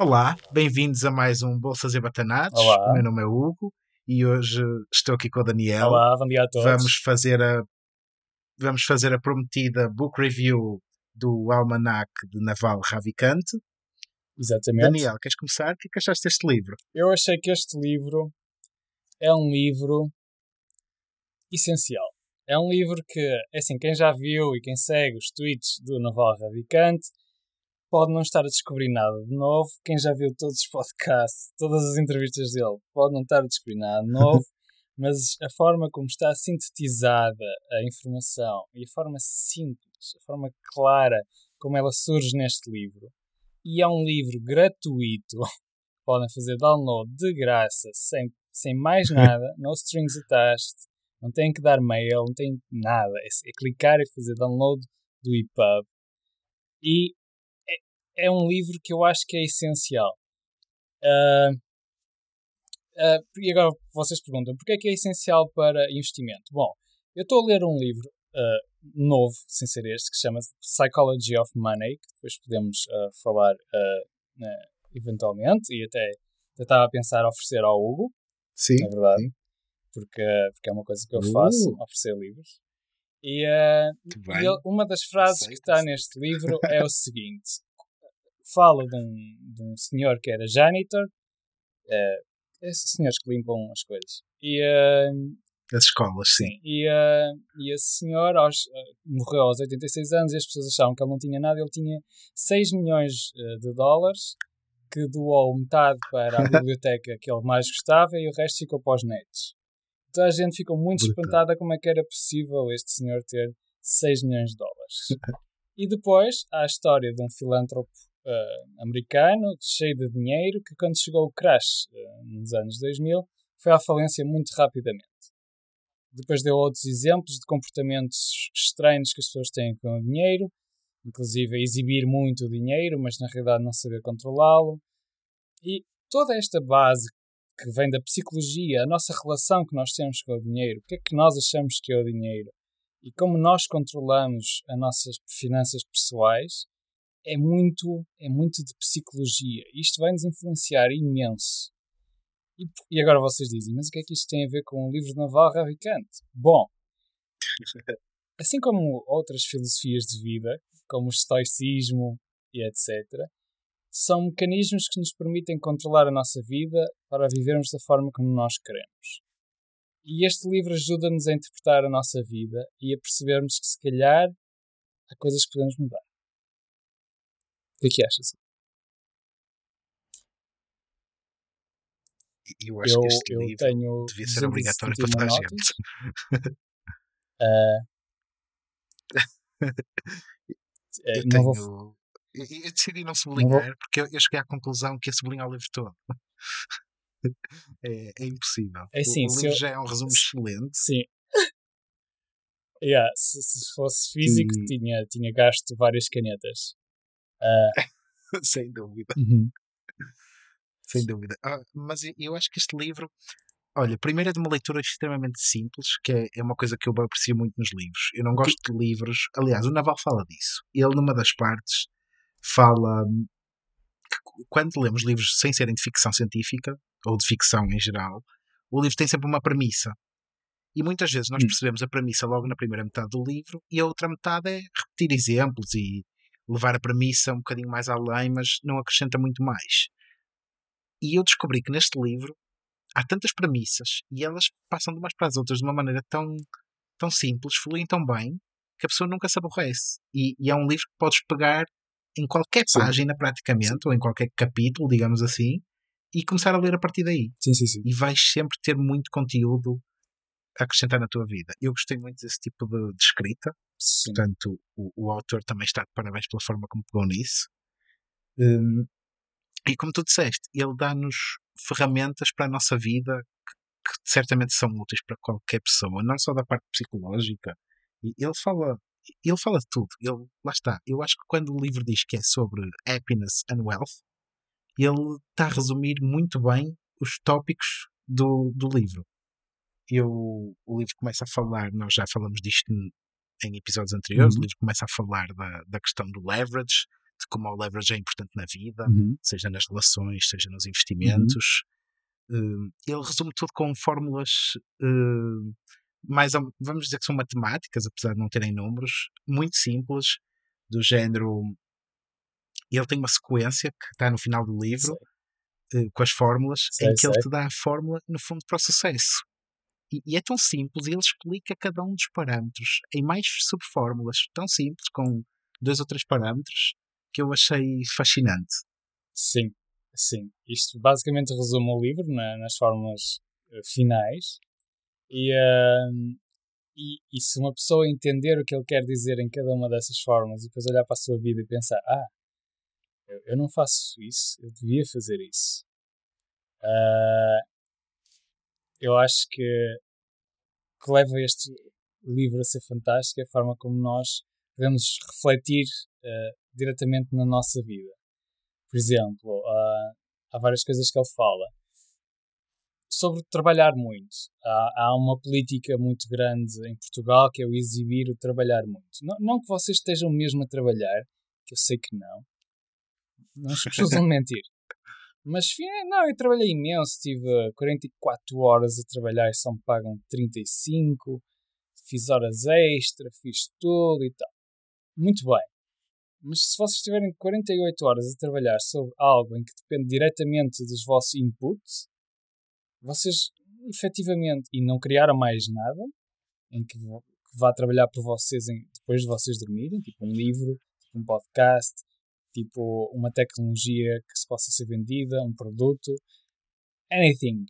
Olá, bem-vindos a mais um Bolsas e Batanados. Olá. O meu nome é Hugo e hoje estou aqui com o Daniel. Olá, bom dia a todos. Vamos fazer a vamos fazer a prometida book review do Almanac de Naval Ravikant. Exatamente. Daniel, queres começar? O que é que achaste deste livro? Eu achei que este livro é um livro essencial. É um livro que, é assim, quem já viu e quem segue os tweets do Naval Ravikant pode não estar a descobrir nada de novo. Quem já viu todos os podcasts, todas as entrevistas dele, pode não estar a descobrir nada de novo. mas a forma como está sintetizada a informação e a forma simples, a forma clara como ela surge neste livro, e é um livro gratuito, podem fazer download de graça, sem, sem mais nada, no strings attached, não têm que dar mail, não têm nada, é, é clicar e fazer download do EPUB. E é, um livro que eu acho que é essencial. Uh, Uh, e agora vocês perguntam, porquê é que é essencial para investimento? Bom, eu estou a ler um livro uh, novo, sem ser este, que se chama Psychology of Money, que depois podemos uh, falar eventualmente, e até, estava a pensar oferecer ao Hugo, sim, na verdade, sim. Porque, porque é uma coisa que eu faço, oferecer livros. E, e ele, uma das frases que está neste livro é o seguinte, fala de um, de um senhor que era janitor, esses senhores que limpam as coisas. E, uh, as escolas, sim. sim. E, uh, e esse senhor aos, uh, morreu aos 86 anos e as pessoas achavam que ele não tinha nada. Ele tinha 6 milhões de dólares que doou metade para a biblioteca que ele mais gostava e o resto ficou para os netos. Então a gente ficou muito Brutal. espantada como é que era possível este senhor ter 6 milhões de dólares. e depois há a história de um filântropo uh, americano, cheio de dinheiro, que quando chegou o crash uh, nos anos 2000, foi à falência muito rapidamente. Depois deu outros exemplos de comportamentos estranhos que as pessoas têm com o dinheiro, inclusive exibir muito o dinheiro, mas na realidade não saber controlá-lo. E toda esta base que vem da psicologia, a nossa relação que nós temos com o dinheiro, o que é que nós achamos que é o dinheiro e como nós controlamos as nossas finanças pessoais, é muito, é muito de psicologia. Isto vai nos influenciar imenso. E, e, agora vocês dizem, mas o que é que isto tem a ver com o livro de Naval Ravikant? Bom, assim como outras filosofias de vida, como o estoicismo e etc., são mecanismos que nos permitem controlar a nossa vida para vivermos da forma como nós queremos. E este livro ajuda-nos a interpretar a nossa vida e a percebermos que, se calhar, há coisas que podemos mudar. O que é que achas? Eu acho eu, que este eu livro tenho devia ser obrigatório para toda a gente. Uh, eu, tenho... vou... eu, decidi não sublinhar não porque eu, eu, cheguei à conclusão que ia sublinhar o livro todo. é, é, impossível. É assim, o, o livro eu... já é um resumo excelente. Sim. Yeah, se, se fosse físico, e... tinha, tinha gasto várias canetas. Uh... Sem dúvida. Uhum. Sem dúvida. Ah, mas eu acho que este livro, olha, primeiro é de uma leitura extremamente simples, que é, é uma coisa que eu aprecio muito nos livros. Eu não gosto de livros. Aliás, o Naval fala disso. Ele, numa das partes, fala que quando lemos livros sem serem de ficção científica, ou de ficção em geral, o livro tem sempre uma premissa. E muitas vezes nós hum. percebemos a premissa logo na primeira metade do livro e a outra metade é repetir exemplos e levar a premissa um bocadinho mais além, mas não acrescenta muito mais. E eu descobri que neste livro há tantas premissas e elas passam de umas para as outras de uma maneira tão, tão simples, fluem tão bem, que a pessoa nunca se aborrece. E, e é um livro que podes pegar em qualquer sim. página, praticamente, ou em qualquer capítulo, digamos assim, e começar a ler a partir daí. Sim, sim, sim. E vais sempre ter muito conteúdo a acrescentar na tua vida. Eu gostei muito desse tipo de, de escrita. Sim. Portanto, o, o, autor também está de parabéns pela forma como pegou nisso. Um, e como tu disseste, ele dá-nos ferramentas para a nossa vida que, que, certamente são úteis para qualquer pessoa, não só da parte psicológica. E ele fala, ele fala de tudo. Ele, lá está. Eu acho que quando o livro diz que é sobre happiness and wealth, ele está a resumir muito bem os tópicos do, do livro. Eu, o livro começa a falar, nós já falamos disto em episódios anteriores, uhum. o livro começa a falar da, da questão do leverage, de como o leverage é importante na vida, Uhum. seja nas relações, seja nos investimentos. Uh, ele resume tudo com fórmulas uh, mais, vamos dizer que são matemáticas, apesar de não terem números, muito simples, do género. Ele tem uma sequência que está no final do livro, uh, com as fórmulas, Sei, em que ele sei. te dá a fórmula, no fundo, para o sucesso. E, e é tão simples, e ele explica cada um dos parâmetros em mais subfórmulas, tão simples, com dois ou três parâmetros, que eu achei fascinante. Sim, sim. Isto basicamente resume o livro na- nas fórmulas eh, finais. E, ahm, e, e se uma pessoa entender o que ele quer dizer em cada uma dessas formas e depois olhar para a sua vida e pensar: ah, eu, eu não faço isso, eu devia fazer isso. Ah, eu acho que, que leva este livro a ser fantástico é a forma como nós podemos refletir eh, diretamente na nossa vida. Por exemplo, há, há várias coisas que ele fala sobre trabalhar muito. Há, há uma política muito grande em Portugal que é o exibir o trabalhar muito. Não, não que vocês estejam mesmo a trabalhar, que eu sei que não. Não de mentir. Mas fi- não, eu trabalhei imenso, tive 44 horas a trabalhar e só me pagam 35, fiz horas extra, fiz tudo e tal. Muito bem. Mas se vocês tiverem 48 horas a trabalhar sobre algo em que depende diretamente dos vossos inputs, vocês efetivamente, e não criaram mais nada, em que vá trabalhar por vocês em- depois de vocês dormirem, tipo um livro, tipo um podcast, tipo uma tecnologia que se possa ser vendida, um produto, anything.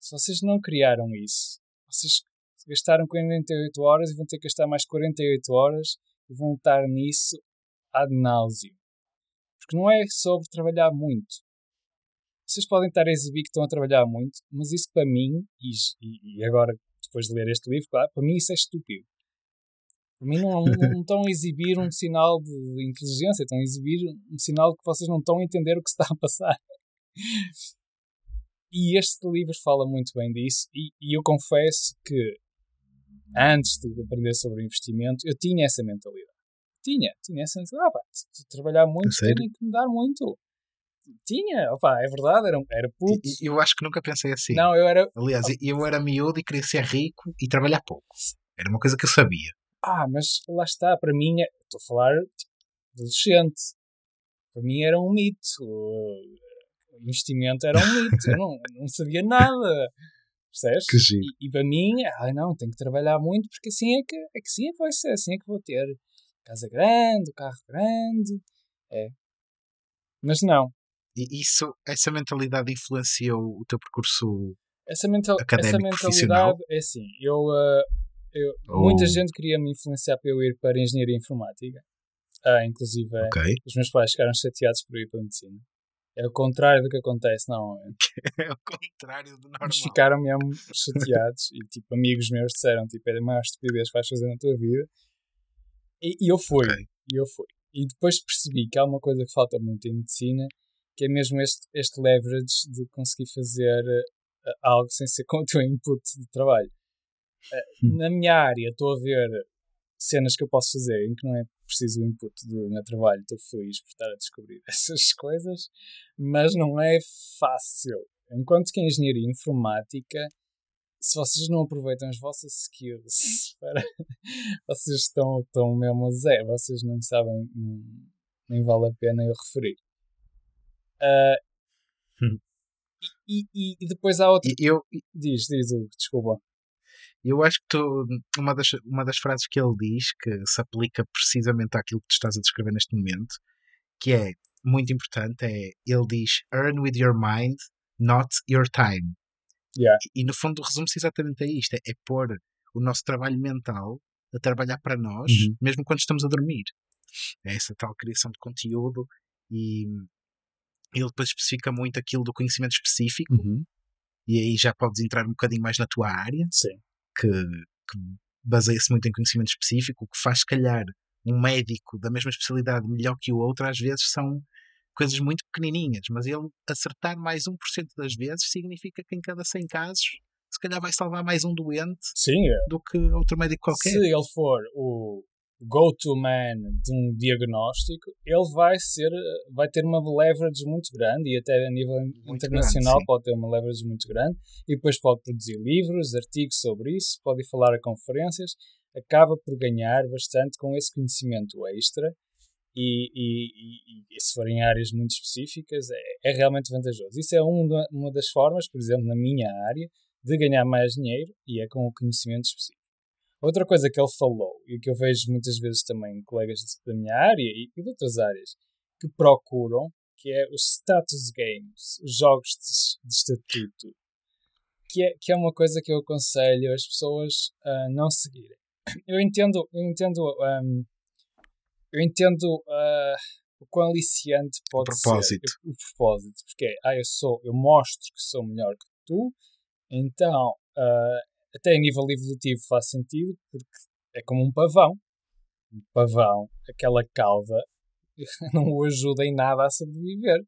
Se vocês não criaram isso, vocês gastaram 48 horas e vão ter que gastar mais 48 horas e vão estar nisso ad nauseam. Porque não é sobre trabalhar muito. Vocês podem estar a exibir que estão a trabalhar muito, mas isso para mim, e, e- agora depois de ler este livro, claro, para mim isso é estúpido. Para mim não, não, estão a exibir um sinal de inteligência, estão a exibir um sinal de que vocês não estão a entender o que se está a passar. E este livro fala muito bem disso, e, e eu confesso que antes de aprender sobre investimento, eu tinha essa mentalidade. Tinha, tinha essa mentalidade. Ah, pá, trabalhar muito, tenho que mudar muito. Tinha, opá, é verdade, era, era puto. Eu acho que nunca pensei assim. Não, eu era, Aliás, eu era miúdo e queria ser rico e trabalhar pouco. Era uma coisa que eu sabia. Ah, mas lá está, para mim, é- estou a falar tipo, adolescente. Para mim era um mito. O investimento era um mito. Eu não, não sabia nada. Percebes? Que giro. E, e para mim, ah, não, tenho que trabalhar muito porque assim é que, é que sim é que vai ser, assim é que vou ter casa grande, carro grande. É. Mas não. E isso, essa mentalidade influenciou o teu percurso Essa, mental, essa Académico, profissional? mentalidade é assim. Eu, ah, eu, Ou- Muita gente queria me influenciar para eu ir para a engenharia informática. Ah, inclusive, Ok. os meus pais ficaram chateados por eu ir para a medicina. É o contrário do que acontece normalmente. É o contrário do normal. Mas ficaram mesmo chateados e, tipo, amigos meus disseram, tipo, é a maior estupidez que vais fazer na tua vida. E, e eu fui. Ok. E eu fui. E depois percebi que há uma coisa que falta muito em medicina, que é mesmo este, este leverage de conseguir fazer eh, algo sem ser com o teu input de trabalho. Eh. Na minha área, estou a ver cenas que eu posso fazer em que não é preciso o input do meu trabalho. Estou feliz por estar a descobrir essas coisas, mas não é fácil. Enquanto que em engenharia informática, se vocês não aproveitam as vossas skills para. vocês estão, estão mesmo a zero, vocês não sabem, nem vale a pena eu referir. Ah, Hum. e, e, e depois há outra. E eu, Diz, diz, Hugo, desculpa. Eu acho que tu, uma, das, uma das frases que ele diz que se aplica precisamente àquilo que tu estás a descrever neste momento, que é muito importante, é ele diz earn with your mind, not your time. Yeah. E, e no fundo resume-se exatamente a isto: é, é pôr o nosso trabalho mental a trabalhar para nós, Uhum. mesmo quando estamos a dormir. É essa tal criação de conteúdo e ele depois especifica muito aquilo do conhecimento específico e aí já podes entrar um bocadinho mais na tua área Sim. Que, que baseia-se muito em conhecimento específico, o que faz, se calhar, um médico da mesma especialidade melhor que o outro, às vezes são coisas muito pequenininhas, mas ele acertar mais 1% das vezes significa que em cada 100 casos, se calhar vai salvar mais um doente Sim, é. do que outro médico qualquer. se ele for o go-to-man de um diagnóstico, ele vai ser, vai ter uma leverage muito grande e até a nível muito internacional grande, pode ter uma leverage muito grande e depois pode produzir livros, artigos sobre isso, pode ir falar a conferências, acaba por ganhar bastante com esse conhecimento extra e, e, e, e se forem áreas muito específicas é, é realmente vantajoso. Isso é uma, uma das formas, por exemplo, na minha área, de ganhar mais dinheiro e é com o conhecimento específico. Outra coisa que ele falou e que eu vejo muitas vezes também colegas da minha área e, de outras áreas que procuram, que é os status games, os jogos de, de estatuto, que é, que é uma coisa que eu aconselho as pessoas a não seguirem. Eu entendo, eu entendo, um, eu entendo uh, o quão aliciante pode o propósito. ser o, o propósito, porque ah, eu sou, eu mostro que sou melhor que tu, então, uh, até a nível evolutivo faz sentido, porque é como um pavão. Um pavão, aquela cauda, não o ajuda em nada a sobreviver.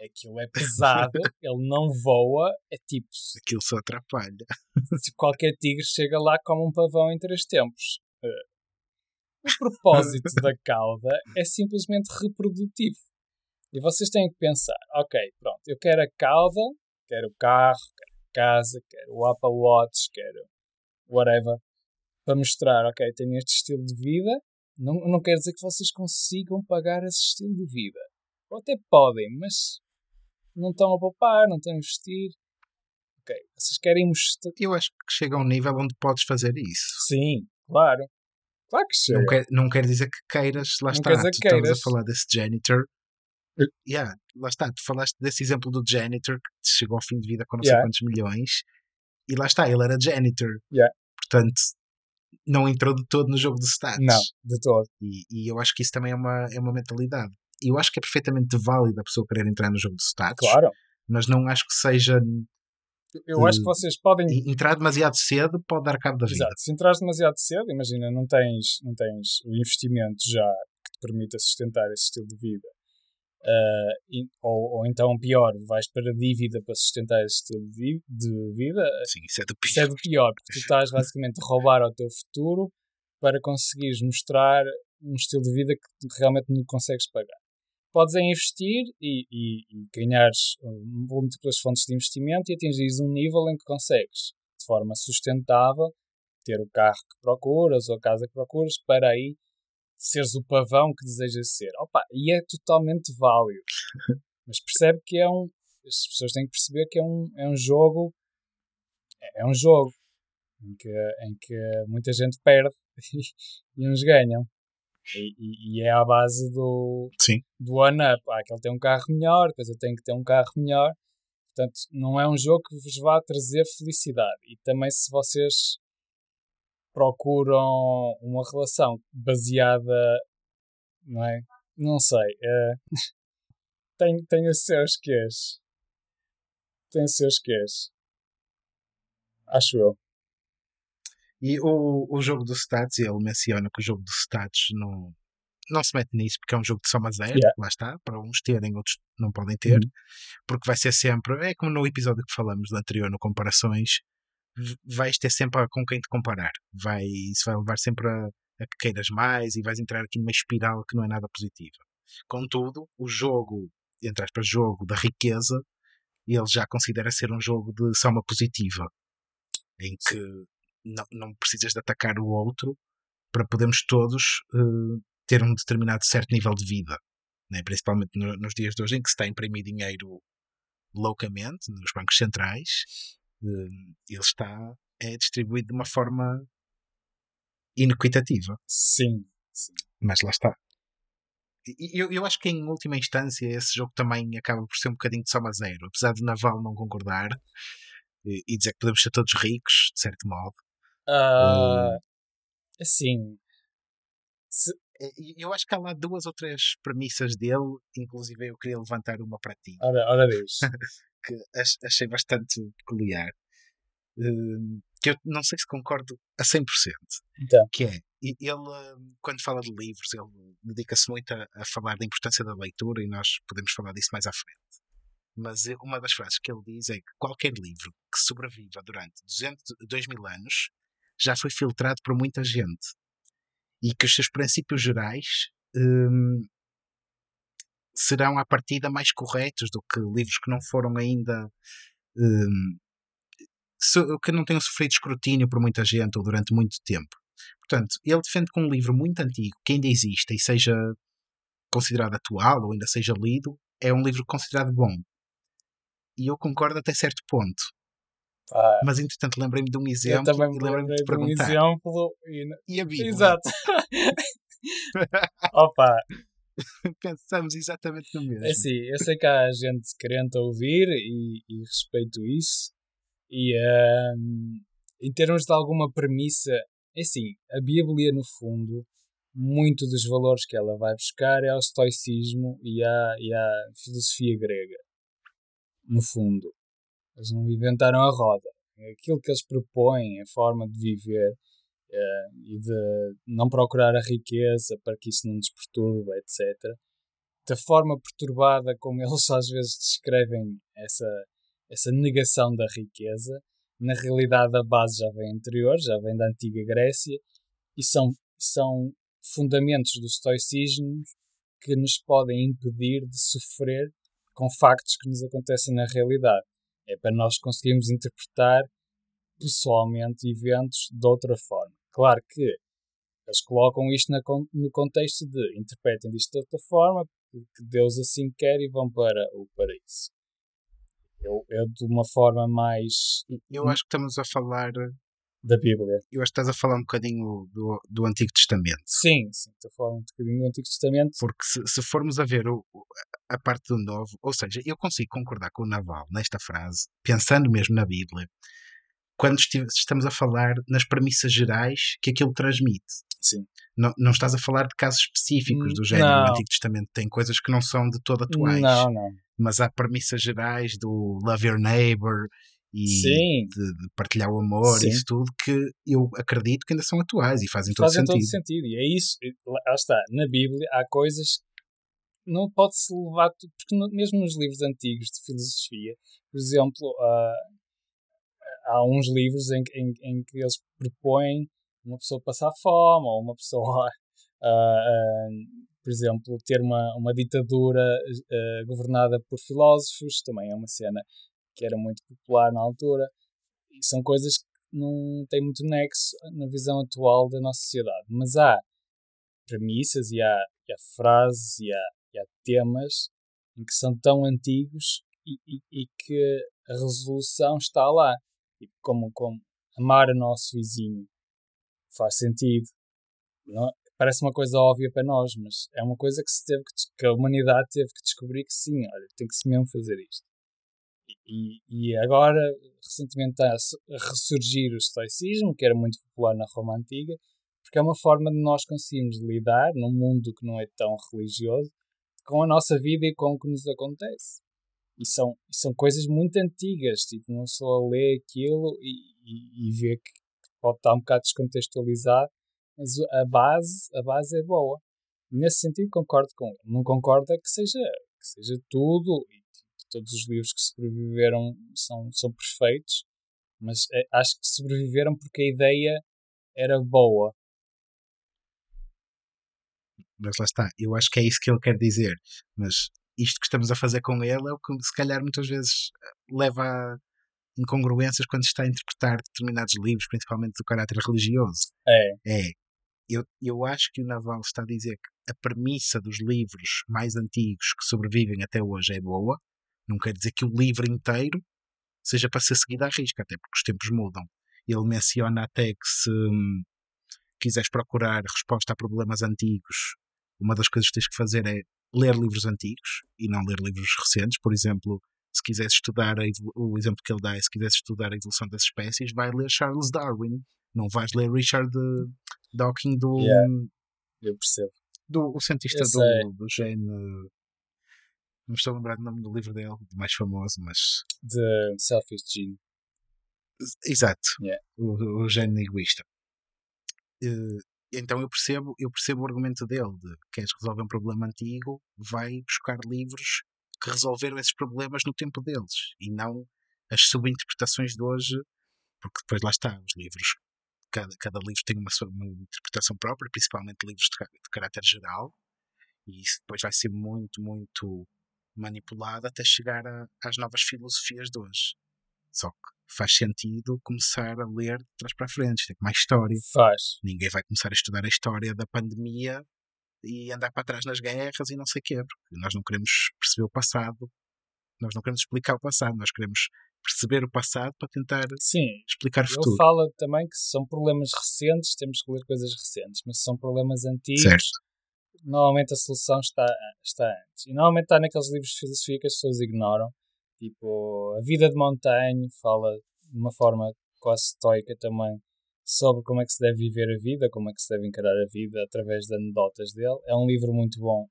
Aquilo é pesado, ele não voa, é tipo. Aquilo só atrapalha. Se qualquer tigre chega lá como um pavão em três tempos. Uh, o propósito da cauda é simplesmente reprodutivo. E vocês têm que pensar: ok, pronto, eu quero a cauda, quero o carro, quero casa, quero o Apple Watch, quero whatever, para mostrar, ok, tenho este estilo de vida. Não, não quer dizer que vocês consigam pagar esse estilo de vida. Ou até podem, mas não estão a poupar, não estão a investir. Ok, vocês querem mostrar. Eu acho que chega a um nível onde podes fazer isso. Sim, claro. Claro que chega. Não quer, não quer dizer que queiras, lá não está. Tu queiras. estás a falar desse janitor Yeah, lá está, tu falaste desse exemplo do janitor que chegou ao fim de vida com não yeah. sei quantos milhões e lá está, ele era janitor. Yeah. Portanto, não entrou de todo no jogo de stats. Não, de todo. E, e, eu acho que isso também é uma, é uma mentalidade. E eu acho que é perfeitamente válido a pessoa querer entrar no jogo de stats. Claro. Mas não acho que seja. Eu acho que vocês podem. Entrar demasiado cedo pode dar cabo da vida. Exato. Se entras demasiado cedo, imagina, não tens, não tens o investimento já que te permita sustentar esse estilo de vida Uh, ou, ou, então pior, vais para dívida para sustentar esse estilo de, de vida. Sim, isso é do pior. Isso é do pior, porque tu estás basicamente a roubar ao teu futuro para conseguires mostrar um estilo de vida que realmente não consegues pagar. Podes é investir e, e, e ganhares múltiplas fontes de investimento e atingires um nível em que consegues, de forma sustentável, ter o carro que procuras ou a casa que procuras para aí seres o pavão que desejas ser. Opa, e é totalmente válido. Mas percebe que é um. As pessoas têm que perceber que é um, é um jogo. É, é um jogo em que, em que muita gente perde e, uns ganham. E, e, e, é à base do, Sim. do one-up. Ah, que ele tem um carro melhor, depois eu tenho que ter um carro melhor. Portanto, não é um jogo que vos vá trazer felicidade. E também, se vocês procuram uma relação baseada, não é? Não sei. É, tem, tem os seus quês. Tem os seus quês. Acho eu. E o, o jogo do stats, ele menciona que o jogo do stats não, não se mete nisso porque é um jogo de soma zero, yeah. lá está, para uns terem, outros não podem ter, uhum. porque vai ser sempre, é como no episódio que falamos do anterior, no Comparações, vais ter sempre com quem te comparar. Vai, isso vai levar sempre a, a que queiras mais e vais entrar aqui numa espiral que não é nada positiva. Contudo, o jogo, entre aspas, jogo da riqueza, ele já considera ser um jogo de soma positiva, em que não, não precisas de atacar o outro para podermos todos uh, ter um determinado certo nível de vida. Né? Principalmente no, nos dias de hoje em que se está a imprimir dinheiro loucamente nos bancos centrais ele está é distribuído de uma forma inequitativa. Sim, sim. Mas lá está. Eu, eu acho que em última instância esse jogo também acaba por ser um bocadinho de soma zero. Apesar de Naval não concordar e, e dizer que podemos ser todos ricos, de certo modo. Uh, assim. Se... É, eu acho que há lá duas ou três premissas dele, inclusive eu queria levantar uma para ti. Ora, ora diz. que achei bastante peculiar. Hum, que eu não sei se concordo a 100%. Então. Que é, ele, hum, quando fala de livros, ele dedica-se muito a, a, falar da importância da leitura e nós podemos falar disso mais à frente. Mas uma das frases que ele diz é que qualquer livro que sobreviva durante 200, 2 mil anos já foi filtrado por muita gente. e que os seus princípios gerais hum, serão à partida mais corretos do que livros que não foram ainda hum, que não tenham sofrido escrutínio por muita gente ou durante muito tempo. Portanto, ele defende que um livro muito antigo, que ainda exista e seja considerado atual ou ainda seja lido, é um livro considerado bom. E eu concordo até certo ponto. Ah, Mas entretanto lembrei-me de um exemplo eu também e lembrei-me de perguntar. Um exemplo e, e a Bíblia. Exato. Opa. Pensamos exatamente no mesmo. É assim, eu sei que há gente querendo ouvir e, e respeito isso. E um, em termos de alguma premissa, é assim, a Bíblia, no fundo, muito dos valores que ela vai buscar é ao estoicismo e à, e à filosofia grega. No fundo. Eles não inventaram a roda. Aquilo que eles propõem, a forma de viver e de não procurar a riqueza para que isso não nos perturbe, etc. Da forma perturbada como eles às vezes descrevem essa, essa negação da riqueza, na realidade a base já vem anterior, já vem da antiga Grécia e são, são fundamentos do estoicismo que nos podem impedir de sofrer com factos que nos acontecem na realidade. É para nós conseguirmos interpretar pessoalmente eventos de outra forma. Claro que eles colocam isto na, no contexto de interpretem isto de outra forma, porque Deus assim quer e vão para o paraíso. Eu, eu de uma forma mais. Eu acho que estamos a falar da Bíblia. Eu acho que estás a falar um bocadinho do, do Antigo Testamento. Sim, sim, estou a falar um bocadinho do Antigo Testamento. Porque se, se formos a ver o, a parte do Novo, ou seja, eu consigo concordar com o Naval nesta frase, pensando mesmo na Bíblia, quando estamos a falar nas premissas gerais que aquilo transmite. Sim. Não, não estás a falar de casos específicos do género no Antigo Testamento, tem coisas que não são de todo atuais. Não, não. Mas há premissas gerais do love your neighbor e de, de, partilhar o amor e isso tudo que eu acredito que ainda são atuais e fazem todo fazem sentido. todo sentido. E é isso, lá está, na Bíblia há coisas não pode-se levar, porque mesmo nos livros antigos de filosofia, por exemplo, uh, há uns livros em, em, em, que eles propõem uma pessoa passar fome ou uma pessoa, uh, uh, por exemplo, ter uma, uma ditadura governada por filósofos, também é uma cena que era muito popular na altura, e são coisas que não têm muito nexo na visão atual da nossa sociedade. Mas há premissas e há, e há frases e há, e há, temas em que são tão antigos e, e, e que a resolução está lá. Como, como amar o nosso vizinho faz sentido. Não, parece uma coisa óbvia para nós, mas é uma coisa que, se teve que, que a humanidade teve que descobrir que sim, olha, tem que se mesmo fazer isto. E, e agora, recentemente, está a ressurgir o estoicismo, que era muito popular na Roma Antiga, porque é uma forma de nós conseguirmos lidar, num mundo que não é tão religioso, com a nossa vida e com o que nos acontece. E são, são coisas muito antigas, tipo, não só ler aquilo e, e, e ver que pode estar um bocado descontextualizado, mas a base, a base é boa. Nesse sentido concordo com ele. Não concordo é que seja, que seja tudo todos os livros que sobreviveram são, são perfeitos, mas é, acho que sobreviveram porque a ideia era boa. Mas lá está, eu acho que é isso que ele quer dizer. Mas isto que estamos a fazer com ele é o que se calhar muitas vezes eh, leva a incongruências quando está a interpretar determinados livros, principalmente do caráter religioso. É. É. Eu, eu acho que o Naval está a dizer que a premissa dos livros mais antigos que sobrevivem até hoje é boa, não quer dizer que o livro inteiro seja para ser seguido à risca, até porque os tempos mudam. Ele menciona até que se hum, quiseres procurar resposta a problemas antigos, uma das coisas que tens que fazer é ler livros antigos e não ler livros recentes. Por exemplo, se quiseres estudar, a, o exemplo que ele dá é se quiseres estudar a evolução das espécies, vai ler Charles Darwin. Não vais ler Richard Dawkins do. Yeah, eu percebo. Do, o cientista do, do gene não estou a lembrar do nome do livro dele, mais famoso, mas. The Selfish Gene. Exato. Yeah. O, o gene egoísta. Uh, então eu percebo, eu percebo o argumento dele de queres resolver um problema antigo, vai buscar livros que resolveram esses problemas no tempo deles e não as subinterpretações de hoje, porque depois lá está, os livros cada, cada livro tem uma, uma interpretação própria, principalmente livros de, de caráter geral, e isso depois vai ser muito, muito manipulado até chegar a, às novas filosofias de hoje. Só que faz sentido começar a ler de trás para a frente, tem mais história. Faz. Ninguém vai começar a estudar a história da pandemia e andar para trás nas guerras e não sei o quê, porque nós não queremos perceber o passado, nós não queremos explicar o passado, nós queremos perceber o passado para tentar Sim, explicar o ele futuro. fala também que são problemas recentes, temos que ler coisas recentes, mas se são problemas antigos, Certo. normalmente a solução está, está antes. E normalmente está naqueles livros de filosofia que as pessoas ignoram, tipo A Vida de Montaigne, fala de uma forma quase estoica também sobre como é que se deve viver a vida, como é que se deve encarar a vida através de anedotas dele. É um livro muito bom,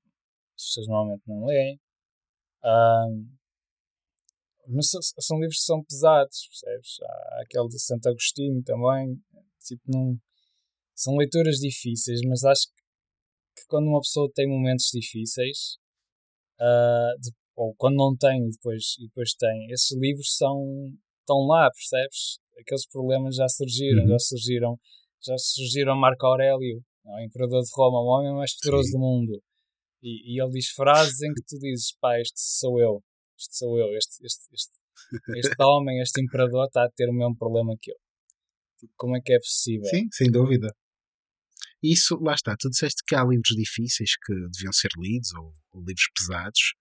as pessoas normalmente não leem. Ahm, mas são, livros que são pesados, percebes? Há aquele de Santo Agostinho também, tipo, não, são leituras difíceis, mas acho que, que quando uma pessoa tem momentos difíceis, ah, de- ou quando não tem e depois, e depois tem, esses livros são, estão lá, percebes? Aqueles problemas já surgiram, Uhum. já surgiram, já surgiram Marco Aurélio, não é? o imperador de Roma, o homem mais poderoso Sim. do mundo. E, e ele diz frases em que tu dizes, pá, este sou eu, este sou eu, este, este, este, este homem, este imperador está a ter o mesmo problema que eu. Como é que é possível? Sim, sem dúvida. Isso, lá está, tu disseste que há livros difíceis que deviam ser lidos, ou, ou livros pesados.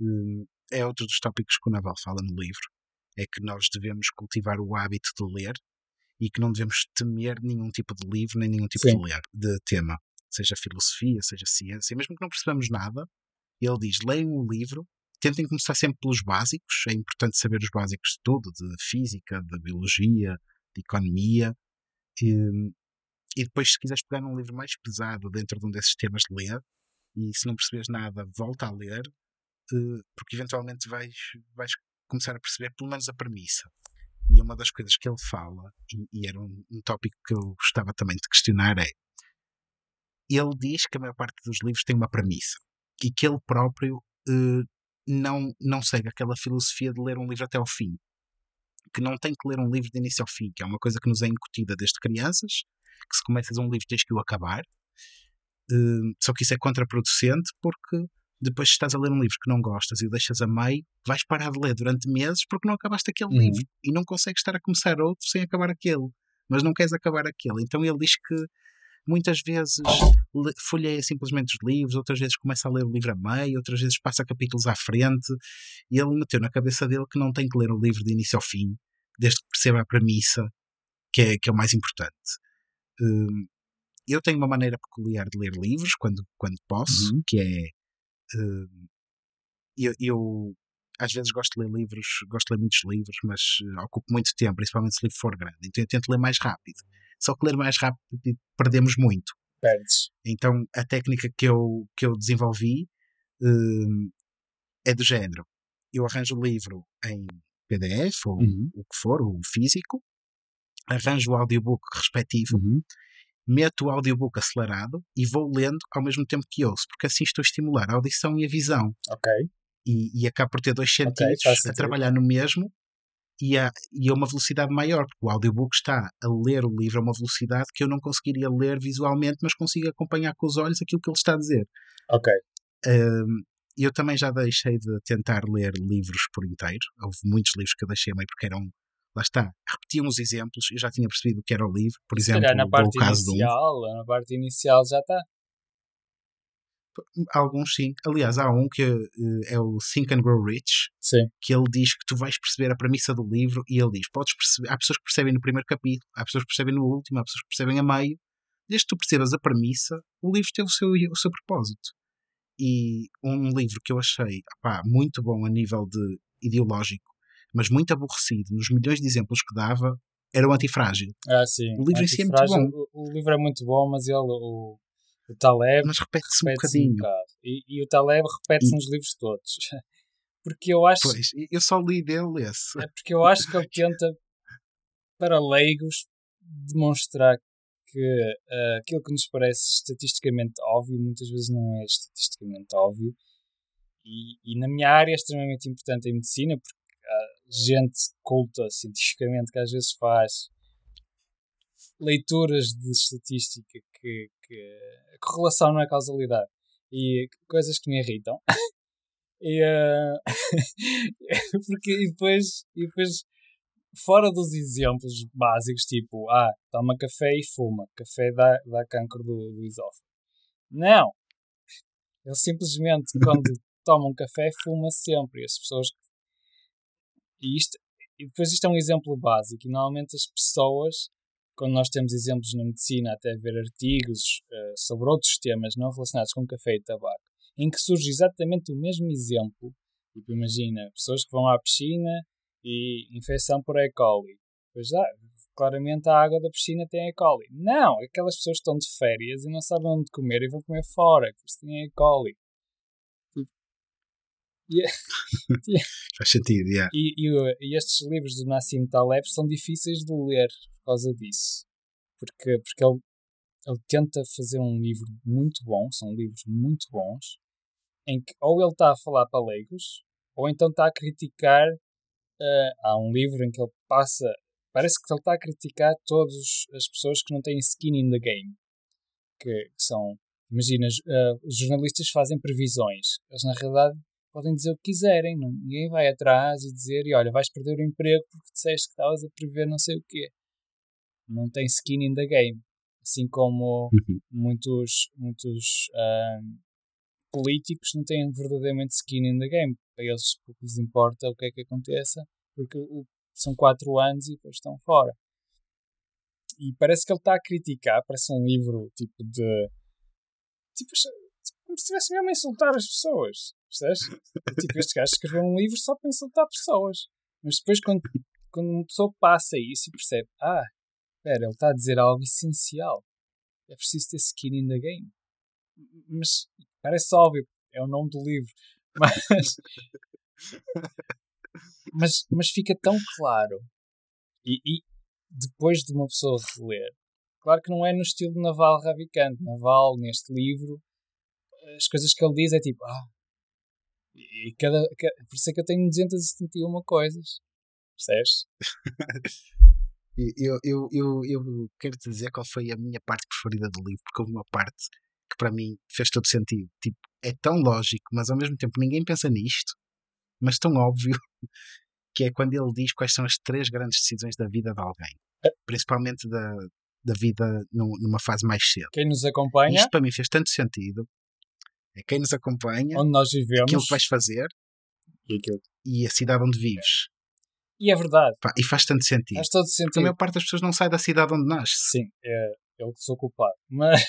Hum, É outro dos tópicos que o Naval fala no livro. É que nós devemos cultivar o hábito de ler e que não devemos temer nenhum tipo de livro, nem nenhum tipo Sim. de, ler, de tema. Seja filosofia, seja ciência, mesmo que não percebamos nada, ele diz: leiam o livro, tentem começar sempre pelos básicos. É importante saber os básicos de tudo, de física, de biologia, de economia. E, e depois, se quiseres pegar num livro mais pesado dentro de um desses temas, ler. E se não percebes nada, volta a ler, porque eventualmente vais, vais começar a perceber pelo menos a premissa. E uma das coisas que ele fala, e, e era um, um tópico que eu gostava também de questionar, é ele diz que a maior parte dos livros tem uma premissa e que ele próprio eh, não, não segue aquela filosofia de ler um livro até ao fim. Que não tem que ler um livro de início ao fim, que é uma coisa que nos é incutida desde crianças, que se começas um livro tens que o acabar. Eh, só que isso é contraproducente porque depois se estás a ler um livro que não gostas e o deixas a meio, vais parar de ler durante meses porque não acabaste aquele Uhum. livro e não consegues estar a começar outro sem acabar aquele. Mas não queres acabar aquele. Então ele diz que muitas vezes folheia simplesmente os livros, outras vezes começa a ler o livro a meio, outras vezes passa capítulos à frente. E ele meteu na cabeça dele que não tem que ler o livro de início ao fim, desde que perceba a premissa, que é, que é o mais importante. Hum, eu tenho uma maneira peculiar de ler livros quando, quando posso, Uhum. que é. Eu, eu, às vezes gosto de ler livros, gosto de ler muitos livros, mas eh, ocupo muito tempo, principalmente se o livro for grande. Então eu tento ler mais rápido. Só que ler mais rápido perdemos muito. Perdes. Então a técnica que eu, que eu desenvolvi hum, é do género. Eu arranjo o livro em PDF ou Uhum. o que for, o físico, arranjo o audiobook respectivo, Uhum. Meto o audiobook acelerado e vou lendo ao mesmo tempo que ouço, porque assim estou a estimular a audição e a visão. Ok. E, e acabo por ter dois sentidos faz a trabalhar no mesmo e a, e a uma velocidade maior, porque o audiobook está a ler o livro a uma velocidade que eu não conseguiria ler visualmente, mas consigo acompanhar com os olhos aquilo que ele está a dizer. Ok. Hum, eu também já deixei de tentar ler livros por inteiro. Houve muitos livros que eu deixei a meio porque eram. Lá está, repetiam os exemplos, eu já tinha percebido o que era o livro. Por Se exemplo, calhar na parte o caso de um. inicial, na parte inicial já está. Alguns sim. Aliás, há um que eh, é o Think and Grow Rich, Sim. que ele diz que tu vais perceber a premissa do livro e ele diz: podes perceber, há pessoas que percebem no primeiro capítulo, há pessoas que percebem no último, há pessoas que percebem a meio. Desde que tu percebas a premissa, o livro teve o seu, o seu propósito. E um livro que eu achei pá, muito bom a nível de ideológico, mas muito aborrecido, nos milhões de exemplos que dava, era o Antifrágil. Ah, sim. O livro em si é muito bom. O, o livro é muito bom, mas ele, o, o Taleb, Mas repete-se um repete-se um bocadinho. bocado. E, e o Taleb repete-se E- nos livros todos. Porque eu acho, Pois, eu só li dele esse. é porque eu acho que ele tenta, para leigos, demonstrar que ah, aquilo que nos parece estatisticamente óbvio, muitas vezes não é estatisticamente óbvio. E, e na minha área é extremamente importante em medicina, porque gente culta cientificamente que às vezes faz leituras de estatística que, que a correlação não é causalidade e coisas que me irritam. e, uh, porque e depois, e depois, fora dos exemplos básicos, tipo, ah, toma café e fuma, café dá, dá câncer do, do esófago. Não! Ele simplesmente, quando toma um café, fuma sempre. E as pessoas. E, isto, e depois isto é um exemplo básico. E normalmente as pessoas quando nós temos exemplos na medicina, até ver artigos uh, sobre outros temas não relacionados com café e tabaco, em que surge exatamente o mesmo exemplo. Tipo, imagina, pessoas que vão à piscina e infecção por E. coli. Pois já, claramente a água da piscina tem E. coli. Não, aquelas pessoas estão de férias e não sabem onde comer e vão comer fora, que tem E. coli. Yeah. Faz sentido, yeah. E, e, e, estes livros do Nassim Taleb são difíceis de ler por causa disso. Porque, porque ele, ele tenta fazer um livro muito bom, são livros muito bons, em que ou ele está a falar para leigos, ou então está a criticar. Uh, há um livro em que ele passa. Parece que ele está a criticar todas as pessoas que não têm skin in the game. Que, que são. Imagina, uh, os jornalistas fazem previsões. Eles, na realidade, podem dizer o que quiserem, ninguém vai atrás e dizer, e olha, vais perder o emprego porque disseste que estavas a prever não sei o quê. Não tem skin in the game. Assim como uhum. muitos, muitos uh, políticos não têm verdadeiramente skin in the game. Para eles pouco lhes importa o que é que aconteça, porque são quatro anos e depois estão fora. E parece que ele está a criticar, parece um livro tipo de. Tipo, como se estivesse mesmo a insultar as pessoas. Percebes? tipo, este gajo escreveu um livro só para insultar pessoas. Mas depois, quando, quando uma pessoa passa isso e percebe, ah, espera, ele está a dizer algo essencial. É preciso ter skin in the game. Mas parece óbvio, é o nome do livro. Mas, mas, mas fica tão claro. E, e depois de uma pessoa reler, claro que não é no estilo Naval Ravikant. Naval, neste livro, as coisas que ele diz é tipo, ah, e cada, cada por isso é que eu tenho 271 coisas, percebes? eu, eu, eu, eu quero te dizer qual foi a minha parte preferida do livro, porque houve uma parte que para mim fez todo sentido. Tipo, é tão lógico, mas ao mesmo tempo ninguém pensa nisto, mas tão óbvio, que é quando ele diz quais são as três grandes decisões da vida de alguém, é. principalmente da, da vida numa fase mais cedo. Quem nos acompanha. Isto para mim fez tanto sentido é quem nos acompanha, onde nós vivemos, aquilo que vais fazer e, aquilo. e a cidade onde vives. E é verdade. Pá, e faz tanto sentido. Faz todo sentido. Porque a maior parte das pessoas não sai da cidade onde nasce. Sim, é, eu que sou culpado. Mas.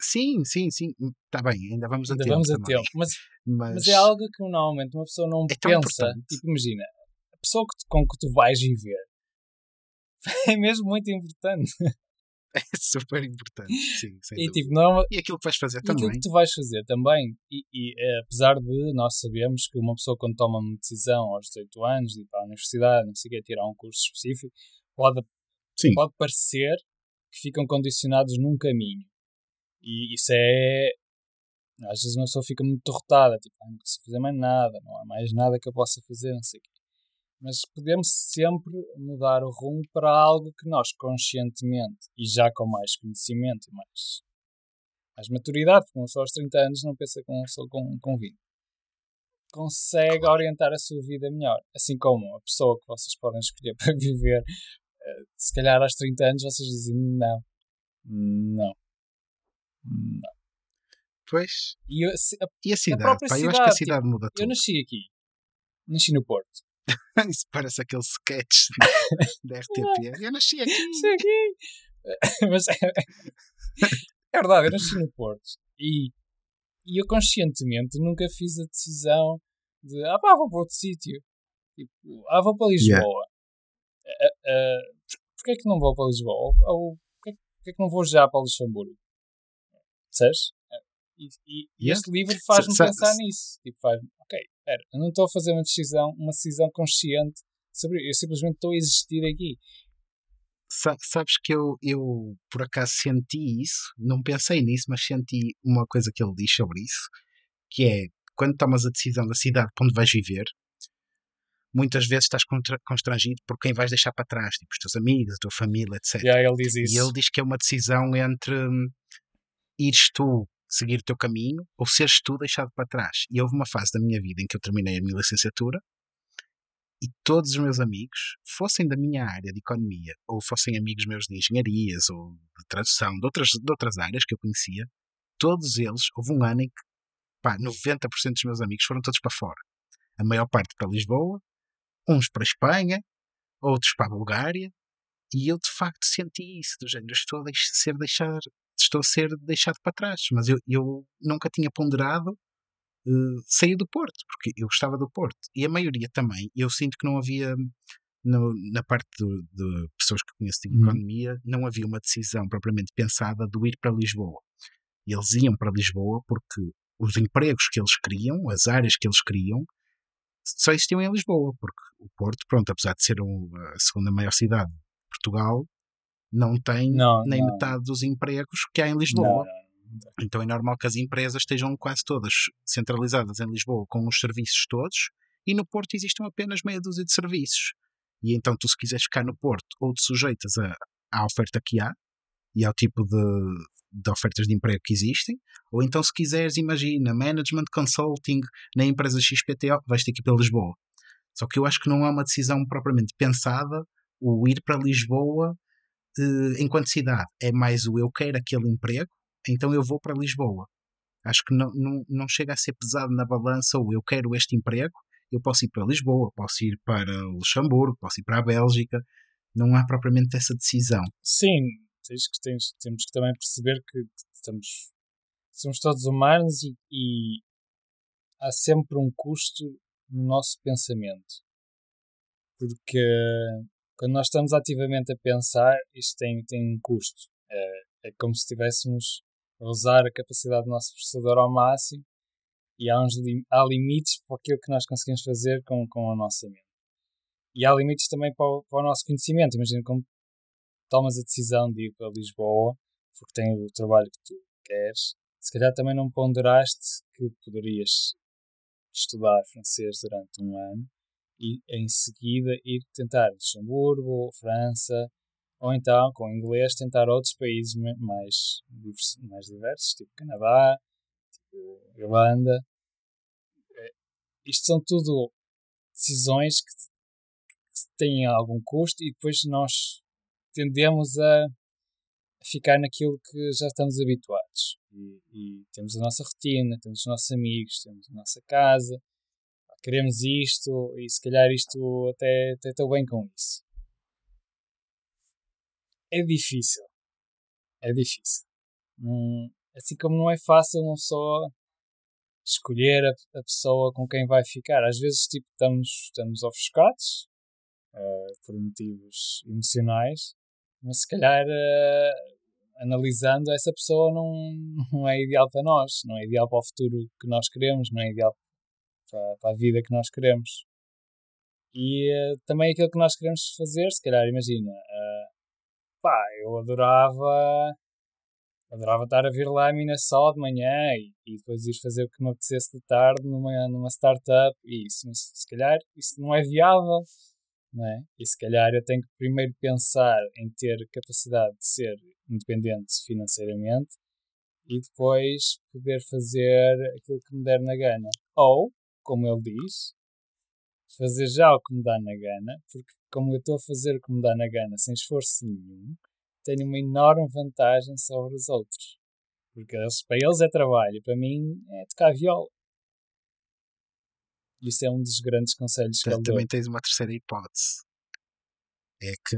Sim, sim, sim. Está bem, ainda vamos ainda a tempo. Vamos a tempo. Mas, mas... mas, é algo que normalmente uma pessoa não é pensa. Tipo, imagina, a pessoa que, com que tu vais viver é mesmo muito importante. É super importante, sim. e, tipo, não, e aquilo que vais fazer e também. aquilo que tu vais fazer também. E, e é, apesar de nós sabemos que uma pessoa, quando toma uma decisão aos 18 anos, de ir para a universidade, não sei o que, tirar um curso específico, pode, sim. pode parecer que ficam condicionados num caminho. E isso é. Às vezes uma pessoa fica muito derrotada, tipo, não consigo fazer mais nada, não há mais nada que eu possa fazer, não sei o quê mas podemos sempre mudar o rumo para algo que nós conscientemente e já com mais conhecimento e mais, mais maturidade, porque uma pessoa aos 30 anos não pensa uma pessoa com, com 20, consegue orientar a sua vida melhor. Assim como a pessoa que vocês podem escolher para viver, eh, se calhar aos 30 anos vocês dizem não, não, não. Pois. E, a, a, e a cidade? A Pá, cidade, eu acho que a cidade tipo, muda tudo. Eu nasci aqui. Nasci no Porto. Isso parece aquele sketch da RTP. Eu nasci aqui. Nasci aqui. Mas é, é, verdade, eu nasci no Porto. E, e eu conscientemente nunca fiz a decisão de ah pá, vou para outro sítio. Tipo, ah, vou para Lisboa. Yeah. Uh, uh, porquê é que não vou para Lisboa? Ou, ou porquê, é que não vou já para Luxemburgo? Percebes? E, e, yeah. este livro faz-me pensar nisso. Tipo, faz ok, Pera, eu não estou a fazer uma decisão, uma decisão consciente sobre Eu simplesmente estou a existir aqui. Sabes que eu, eu por acaso senti isso, não pensei nisso, mas senti uma coisa que ele diz sobre isso, que é quando tomas a decisão da cidade para onde vais viver, muitas vezes estás constrangido por quem vais deixar para trás, tipo os teus amigos, a tua família, etc. Yeah, ele diz isso. E ele diz que é uma decisão entre hum, ires tu seguir o teu caminho ou seres tu deixado para trás. E houve uma fase da minha vida em que eu terminei a minha licenciatura e todos os meus amigos, fossem da minha área de economia ou fossem amigos meus de engenharias ou de tradução, de outras, de outras áreas que eu conhecia, todos eles, houve um ano em que pá, 90% dos meus amigos foram todos para fora. A maior parte para Lisboa, uns para a Espanha, outros para a Bulgária, e eu de facto senti isso, do género, estou a ser deixar, estou a ser deixado para trás, mas eu, eu nunca tinha ponderado uh, sair do Porto, porque eu gostava do Porto. E a maioria também, eu sinto que não havia, no, na parte de pessoas que conheço de uhum. economia, não havia uma decisão propriamente pensada de ir para Lisboa. Eles iam para Lisboa porque os empregos que eles queriam, as áreas que eles queriam, só existiam em Lisboa, porque o Porto, pronto, apesar de ser a segunda maior cidade de Portugal, não tem não, nem não. metade dos empregos que há em Lisboa. Não, então é normal que as empresas estejam quase todas centralizadas em Lisboa com os serviços todos e no Porto existam apenas meia dúzia de serviços. E então tu se quiseres ficar no Porto ou te sujeitas a, à oferta que há e ao tipo de, de ofertas de emprego que existem, ou então se quiseres, imagina, management consulting na empresa XPTO, vais ter que ir para Lisboa. Só que eu acho que não é uma decisão propriamente pensada o ir para Lisboa enquanto cidade. É mais o eu quero aquele emprego então eu vou para Lisboa. Acho que não, não, não chega a ser pesado na balança, ou eu quero este emprego, eu posso ir para Lisboa, posso ir para Luxemburgo, posso ir para a Bélgica. Não há propriamente essa decisão. Sim, tens que, tens, temos que também perceber que estamos, somos todos humanos e, e há sempre um custo no nosso pensamento. Porque quando nós estamos ativamente a pensar, isto tem, tem um custo. É, é como se estivéssemos usar a capacidade do nosso processador ao máximo e há, uns há limites para aquilo que nós conseguimos fazer com, com a nossa mente. E há limites também para o, para o nosso conhecimento. Imagina como tomas a decisão de ir para Lisboa porque tem o trabalho que tu queres. Se calhar também não ponderaste que poderias estudar francês durante um ano e em seguida ir tentar Luxemburgo, França, ou então, com inglês, tentar outros países mais, mais diversos, tipo Canadá, tipo Irlanda. É, isto são tudo decisões que, que têm algum custo e depois nós tendemos a ficar naquilo que já estamos habituados. E, e, temos a nossa rotina, temos os nossos amigos, temos a nossa casa, queremos isto e se calhar isto até, até estou bem com isso é difícil. É difícil. Hum, assim como não é fácil uma pessoa escolher a, a, pessoa com quem vai ficar. Às vezes tipo, estamos, estamos ofuscados uh, por motivos emocionais, mas se calhar uh, analisando essa pessoa não, não é ideal para nós, não é ideal para o futuro que nós queremos, não é ideal para, para a vida que nós queremos. E uh, também aquilo que nós queremos fazer, se calhar, imagina, pá, eu adorava adorava estar a vir lá a só de manhã e, e, depois ir fazer o que me apetecesse de tarde numa, numa startup e isso, mas se calhar isso não é viável, não é? E se calhar eu tenho que primeiro pensar em ter capacidade de ser independente financeiramente e depois poder fazer aquilo que me der na gana. Ou, como ele diz, fazer já o que me dá na gana, porque como eu estou a fazer o que me dá na gana sem esforço nenhum, tenho uma enorme vantagem sobre os outros. Porque para eles é trabalho, para mim é tocar viola. Isso é um dos grandes conselhos que ele Também tens uma terceira hipótese. É que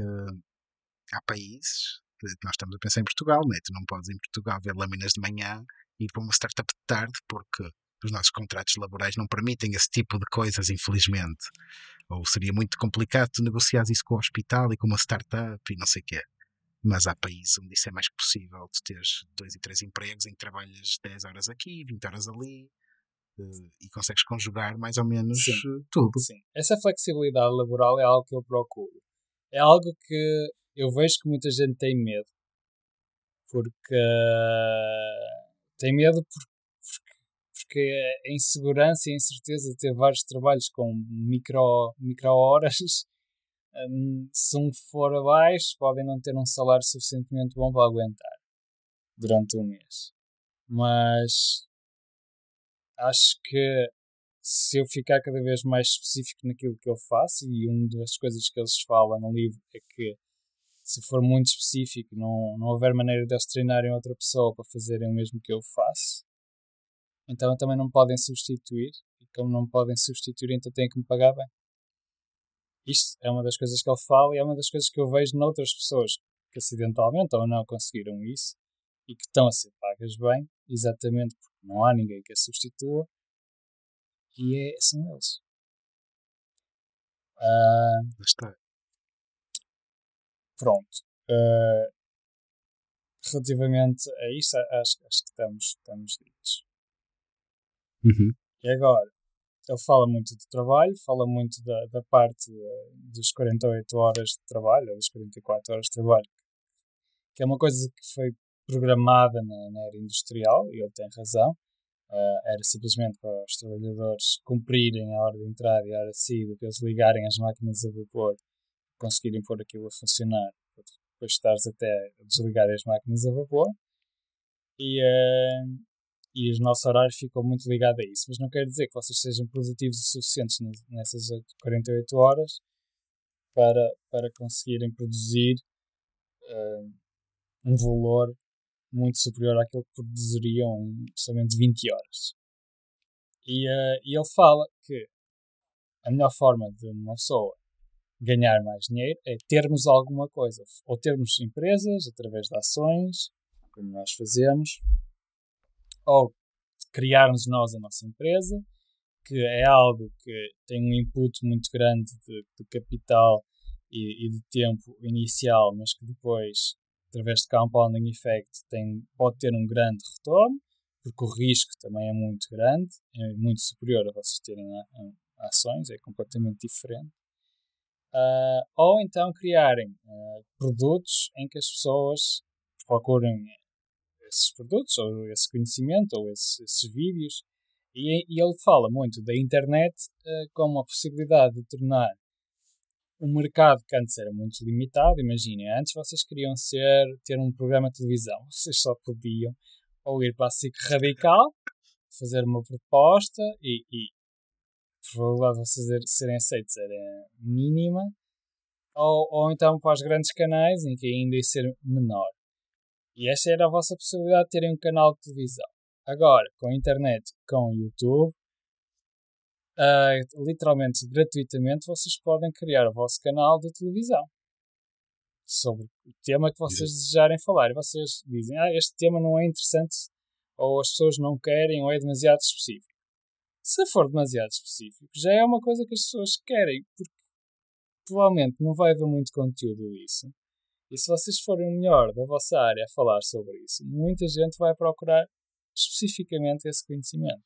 há países, nós estamos a pensar em Portugal, né? tu não podes em Portugal ver lâminas de manhã e ir para uma startup de tarde porque os nossos contratos laborais não permitem esse tipo de coisas, infelizmente. Ou seria muito complicado tu negociar isso com o hospital e com uma startup e não sei o quê. Mas há países onde isso é mais possível. Tu teres dois e três empregos em que trabalhas 10 horas aqui, 20 horas ali eh, e consegues conjugar mais ou menos sim, eh, tudo. Sim. Essa flexibilidade laboral é algo que eu procuro. É algo que eu vejo que muita gente tem medo. Porque tem medo porque porque a insegurança e a incerteza de ter vários trabalhos com micro, micro horas, um, se um for abaixo, podem não ter um salário suficientemente bom para aguentar durante um mês. Mas acho que se eu ficar cada vez mais específico naquilo que eu faço, e uma das coisas que eles falam no livro é que se for muito específico, não, não houver maneira de eles treinarem outra pessoa para fazerem o mesmo que eu faço, então também não podem substituir, e como não podem substituir, então têm que me pagar bem. Isto é uma das coisas que ele fala e é uma das coisas que eu vejo noutras pessoas que acidentalmente ou não conseguiram isso e que estão a ser pagas bem, exatamente porque não há ninguém que a substitua e é, são eles. Uh, Está. Pronto. Uh, relativamente a isto, acho, acho que estamos, estamos ditos. Uhum. E agora, ele fala muito de trabalho, fala muito da, da parte uh, dos 48 horas de trabalho, ou das 44 horas de trabalho, que é uma coisa que foi programada na, na era industrial, e ele tem razão. Uh, era simplesmente para os trabalhadores cumprirem a hora de entrada e a hora de saída, para eles ligarem as máquinas a vapor, conseguirem pôr aquilo a funcionar, para depois estares até a desligar as máquinas a vapor. E, uh, e o nosso horário ficou muito ligado a isso. Mas não quer dizer que vocês sejam produtivos o suficientes nessas 48 horas para, para conseguirem produzir uh, um valor muito superior àquilo que produziriam em somente 20 horas. E, uh, e ele fala que a melhor forma de uma pessoa ganhar mais dinheiro é termos alguma coisa, ou termos empresas através de ações, como nós fazemos, ou criarmos nós a nossa empresa, que é algo que tem um input muito grande de, de capital e, e, de tempo inicial, mas que depois através de compounding effect, tem, pode ter um grande retorno, porque o risco também é muito grande, é muito superior a vocês terem a, a, ações, é completamente diferente. Uh, ou então criarem uh, produtos em que as pessoas procurem esses produtos, ou esse conhecimento, ou esses, esses vídeos. E, e, ele fala muito da internet uh, como a possibilidade de tornar o mercado que antes era muito limitado, imaginem, antes vocês queriam ser, ter um programa de televisão, vocês só podiam ou ir para a SIC Radical, fazer uma proposta e, e a probabilidade de vocês serem aceitos era mínima, ou, ou então para os grandes canais em que ainda ia ser menor. E essa era a vossa possibilidade de terem um canal de televisão. Agora, com a internet, com o YouTube, uh, literalmente gratuitamente, vocês podem criar o vosso canal de televisão sobre o tema que vocês desejarem falar. E vocês dizem, ah, este tema não é interessante, ou as pessoas não querem, ou é demasiado específico. Se for demasiado específico, já é uma coisa que as pessoas querem, porque provavelmente não vai haver muito conteúdo disso. E se vocês forem o melhor da vossa área a falar sobre isso, muita gente vai procurar especificamente esse conhecimento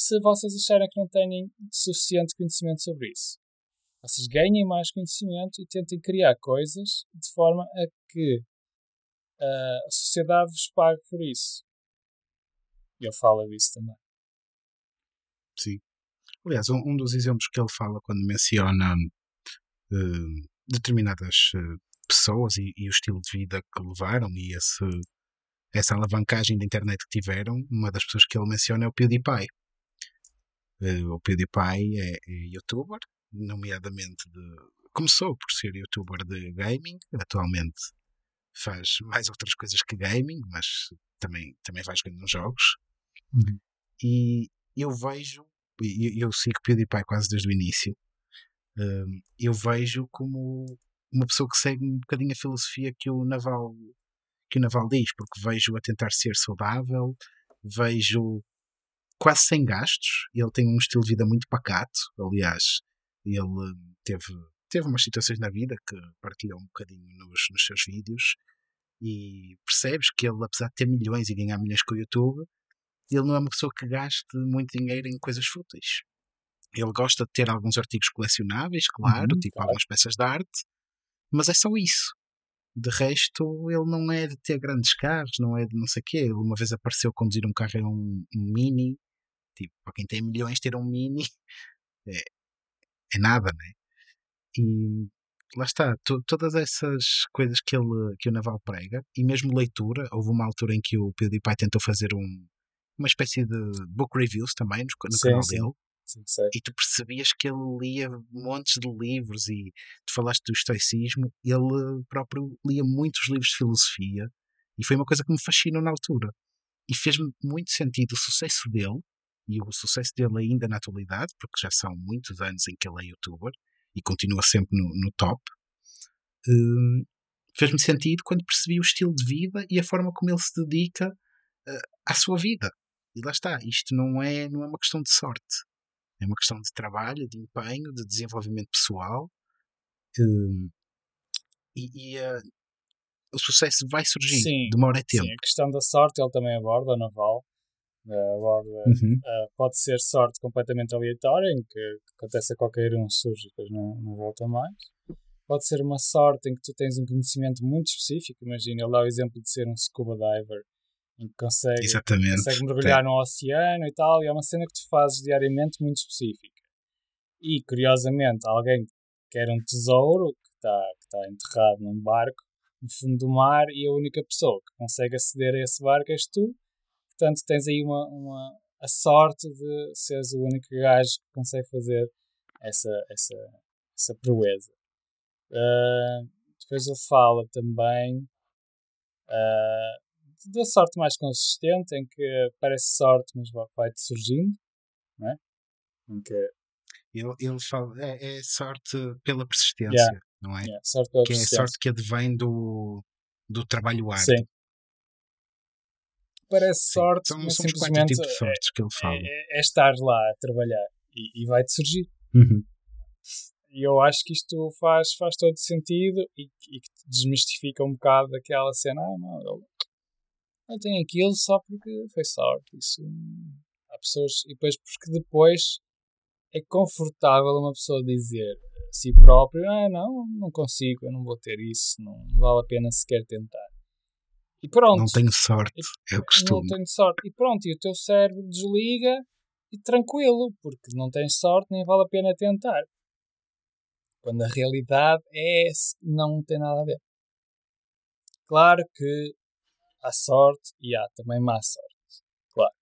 se vocês acharem que não têm suficiente conhecimento sobre isso. Vocês ganhem mais conhecimento e tentem criar coisas de forma a que uh, a sociedade vos pague por isso. Ele fala disso também. Sim. Aliás, um, um dos exemplos que ele fala quando menciona uh, determinadas uh, pessoas e, e, o estilo de vida que levaram e esse, essa alavancagem da internet que tiveram, uma das pessoas que ele menciona é o PewDiePie. Uh, o PewDiePie é, é youtuber, nomeadamente de. Começou por ser youtuber de gaming, atualmente faz mais outras coisas que gaming, mas também, também vai jogando nos jogos. Uhum. E eu vejo, eu, eu sigo PewDiePie quase desde o início, uh, eu vejo como uma pessoa que segue um bocadinho a filosofia que o Naval que o Naval diz, porque vejo a tentar ser saudável, vejo quase sem gastos. Ele tem um estilo de vida muito pacato. Aliás, ele hum, teve, teve umas situações na vida que partilhou um bocadinho nos, nos seus vídeos. E percebes que ele, apesar de ter milhões e ganhar milhões com o YouTube, ele não é uma pessoa que gaste muito dinheiro em coisas fúteis. Ele gosta de ter alguns artigos colecionáveis, claro, uhum, tipo claro. algumas peças de arte, mas é só isso. De resto, ele não é de ter grandes carros, não é de não sei o quê. Ele uma vez apareceu conduzir um carro, era um, um Mini. Tipo, para quem tem milhões, ter um Mini é, é nada, né? E lá está, todas essas coisas que, ele, que o Naval prega, e mesmo leitura, houve uma altura em que o PewDiePie tentou fazer um, uma espécie de book reviews também no, no sim, canal sim. dele. Sim, e tu percebias que ele lia montes de livros e tu falaste do estoicismo, ele próprio lia muitos livros de filosofia e foi uma coisa que me fascinou na altura. E fez-me muito sentido o sucesso dele e o sucesso dele ainda na atualidade, porque já são muitos anos em que ele é youtuber e continua sempre no, no top. Um, fez-me sentido quando percebi o estilo de vida e a forma como ele se dedica uh, à sua vida. E lá está, isto não é, não é uma questão de sorte. É uma questão de trabalho, de empenho, de desenvolvimento pessoal. Um, e, e uh, o sucesso vai surgir, sim, demora tempo. Sim, a questão da sorte ele também aborda, Naval. Uh, aborda, uhum. uh, pode ser sorte completamente aleatória, em que, que acontece a qualquer um, surge e depois não, não volta mais. Pode ser uma sorte em que tu tens um conhecimento muito específico. Imagina, ele dá o exemplo de ser um scuba diver em que consegue, consegue mergulhar no oceano e tal, e é uma cena que tu fazes diariamente muito específica. E, curiosamente, alguém que quer um tesouro que está que tá enterrado num barco no fundo do mar e a única pessoa que consegue aceder a esse barco és tu. Portanto, tens aí uma, uma, a sorte de seres o único gajo que consegue fazer essa, essa, essa proeza. Uh, depois ele fala também uh, da sorte mais consistente, em que parece sorte, mas vai-te surgindo, não é? Em que ele, ele fala, é, é sorte pela persistência, yeah. não é? Yeah, sorte pela que persistência. é sorte que advém do, do trabalho árduo. Sim. Parece Sim. sorte, são, mas são simplesmente tipos de sortes que ele fala. É, é, é estar lá a trabalhar e, e vai-te surgir. Uhum. E eu acho que isto faz, faz todo sentido e, e que desmistifica um bocado aquela cena. Ah, não, eu tenho aquilo só porque foi sorte. Isso há pessoas. E depois porque depois é confortável uma pessoa dizer a si próprio, ah não, não consigo, eu não vou ter isso, não, não vale a pena sequer tentar. E pronto. Não tenho sorte, é o costume. Não tenho sorte. E pronto, e o teu cérebro desliga e tranquilo, porque não tens sorte nem vale a pena tentar. Quando a realidade é não tem nada a ver. Claro que há sorte e há também má sorte. Claro.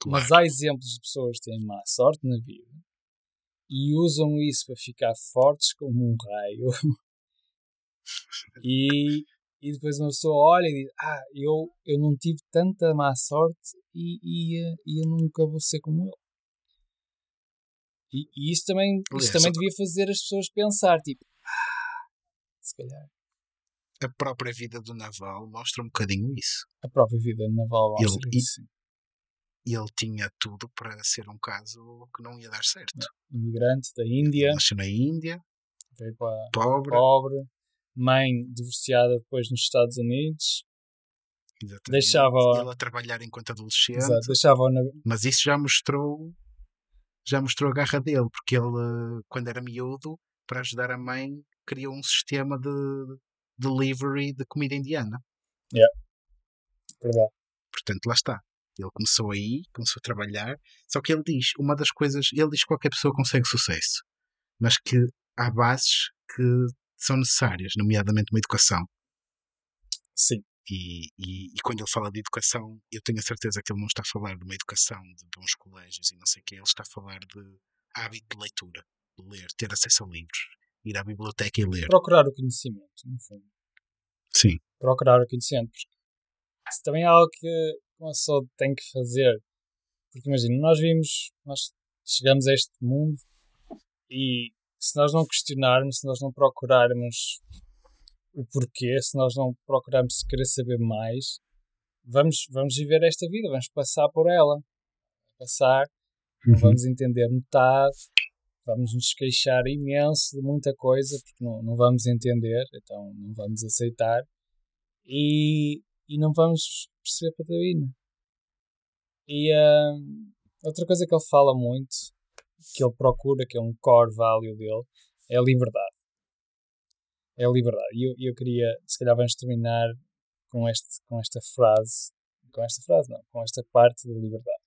claro. Mas há exemplos de pessoas que têm má sorte na vida e usam isso para ficar fortes como um raio. e, e depois uma pessoa olha e diz: Ah, eu, eu não tive tanta má sorte e, e, e eu nunca vou ser como ele. E, e isso também, isso também devia fazer as pessoas pensar: tipo, ah, se calhar a própria vida do Naval mostra um bocadinho isso. A própria vida do Naval mostra ele, isso. E ele tinha tudo para ser um caso que não ia dar certo. É. Imigrante da Índia. Nasceu na Índia. Veio para pobre. pobre. Mãe divorciada depois nos Estados Unidos. Exatamente. Deixava ele a trabalhar enquanto adolescente. Exato, deixava na... Mas isso já mostrou já mostrou a garra dele, porque ele, quando era miúdo, para ajudar a mãe, criou um sistema de, delivery de comida indiana. Yeah. Verdade. Portanto, lá está. Ele começou aí, começou a trabalhar. Só que ele diz, uma das coisas, ele diz que qualquer pessoa consegue sucesso, mas que há bases que são necessárias, nomeadamente uma educação. Sim. E, e, e, quando ele fala de educação, eu tenho a certeza que ele não está a falar de uma educação de bons colégios e não sei o quê, ele está a falar de hábito de leitura, de ler, ter acesso a livros, ir à biblioteca e ler. Procurar o conhecimento, no fundo. Sim. Procurar o conhecimento. Porque isso também é algo que uma pessoa tem que fazer. Porque imagina, nós vimos, nós chegamos a este mundo e se nós não questionarmos, se nós não procurarmos o porquê, se nós não procurarmos querer saber mais, vamos, vamos viver esta vida, vamos passar por ela. Passar, não uhum. vamos entender metade, vamos nos queixar imenso de muita coisa porque não, não vamos entender, então não vamos aceitar e, e não vamos perceber patavina. E uh, outra coisa que ele fala muito, que ele procura, que é um core value dele, é a liberdade. é a liberdade. E eu, eu queria, se calhar vamos terminar com, este, com esta frase, com esta frase não, com esta parte da liberdade.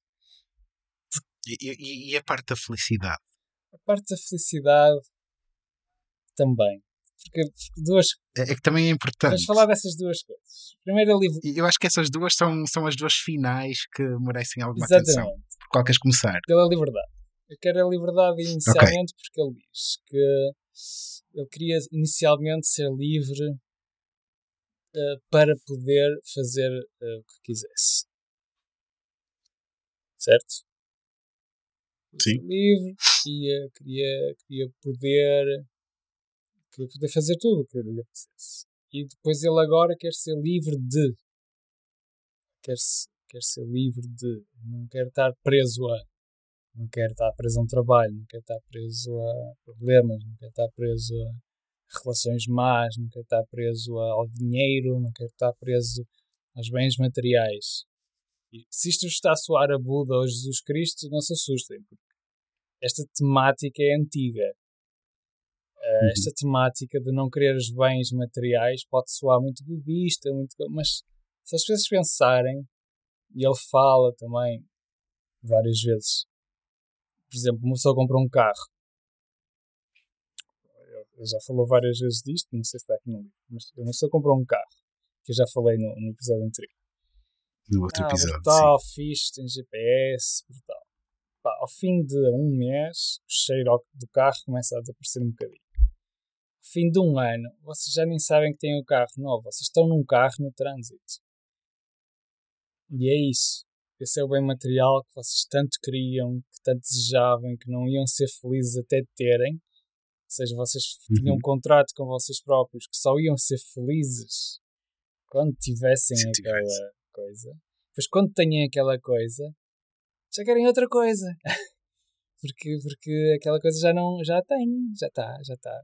E, e, e a parte da felicidade? A parte da felicidade também. Porque, porque duas. É, é, que também é importante. Vamos falar dessas duas coisas. Primeiro, livro. Eu acho que essas duas são, são as duas finais que merecem alguma Exatamente. atenção. Por qual queres começar? Pela liberdade. Eu quero a liberdade inicialmente okay. porque ele diz que ele queria inicialmente ser livre uh, para poder fazer uh, o que quisesse. Certo? Sim. Livre, queria, queria, queria poder queria poder fazer tudo o que lhe apetecesse. E depois ele agora quer ser livre de. Quer, -se, quer ser livre de. Não quer estar preso a. Não quer estar preso a um trabalho, não quer estar preso a problemas, não quer estar preso a relações más, não quer estar preso ao dinheiro, não quer estar preso aos bens materiais. E se isto está a soar a Buda ou Jesus Cristo, não se assustem, porque esta temática é antiga. Uh, esta temática de não querer os bens materiais pode soar muito budista, muito, mas se as pessoas pensarem, e ele fala também várias vezes, por exemplo, uma pessoa compra um carro. Eu já falou várias vezes disto, não sei se está aqui no livro, mas uma pessoa comprou um carro, que eu já falei no, no episódio anterior. No outro ah, episódio. Brutal, sim. fixe, tem GPS, brutal. Pá, ao fim de um mês, o cheiro do carro começa a desaparecer um bocadinho fim de um ano, vocês já nem sabem que têm o um carro novo, vocês estão num carro no trânsito. E é isso. Esse é o bem material que vocês tanto queriam, que tanto desejavam, que não iam ser felizes até terem. Ou seja, vocês uhum. tinham um contrato com vocês próprios que só iam ser felizes quando tivessem Se aquela coisa. Pois quando têm aquela coisa, já querem outra coisa. porque, porque aquela coisa já não já tem, já está, já está.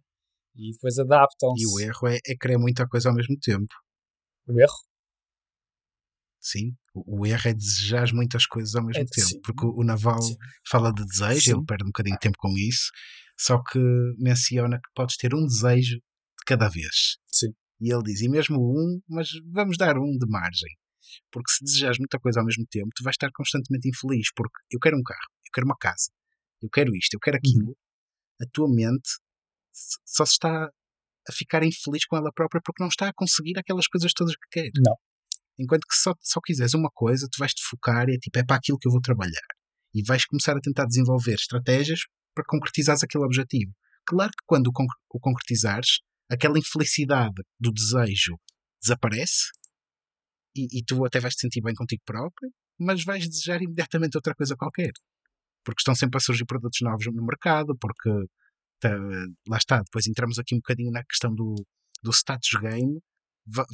E depois adaptam-se. E o erro é, é querer muita coisa ao mesmo tempo. O erro? Sim, o, erro é desejar muitas coisas ao mesmo é, tempo. Sim. Porque o, Naval sim. fala de desejo, sim. ele perde um bocadinho de tempo com isso, só que menciona que podes ter um desejo de cada vez. Sim. E ele diz, e mesmo um, mas vamos dar um de margem. Porque se desejas muita coisa ao mesmo tempo, tu vais estar constantemente infeliz. Porque eu quero um carro, eu quero uma casa, eu quero isto, eu quero uhum. aquilo. A tua mente só se está a ficar infeliz com ela própria porque não está a conseguir aquelas coisas todas que quer. Não. Enquanto que só, só quiseres uma coisa, tu vais te focar e é tipo, é para aquilo que eu vou trabalhar. E vais começar a tentar desenvolver estratégias para concretizares aquele objetivo. Claro que quando o, conc o concretizares, aquela infelicidade do desejo desaparece e, e, tu até vais te sentir bem contigo próprio, mas vais desejar imediatamente outra coisa qualquer. Porque estão sempre a surgir produtos novos no mercado, porque Tá, lá está, depois entramos aqui um bocadinho na questão do, do status game,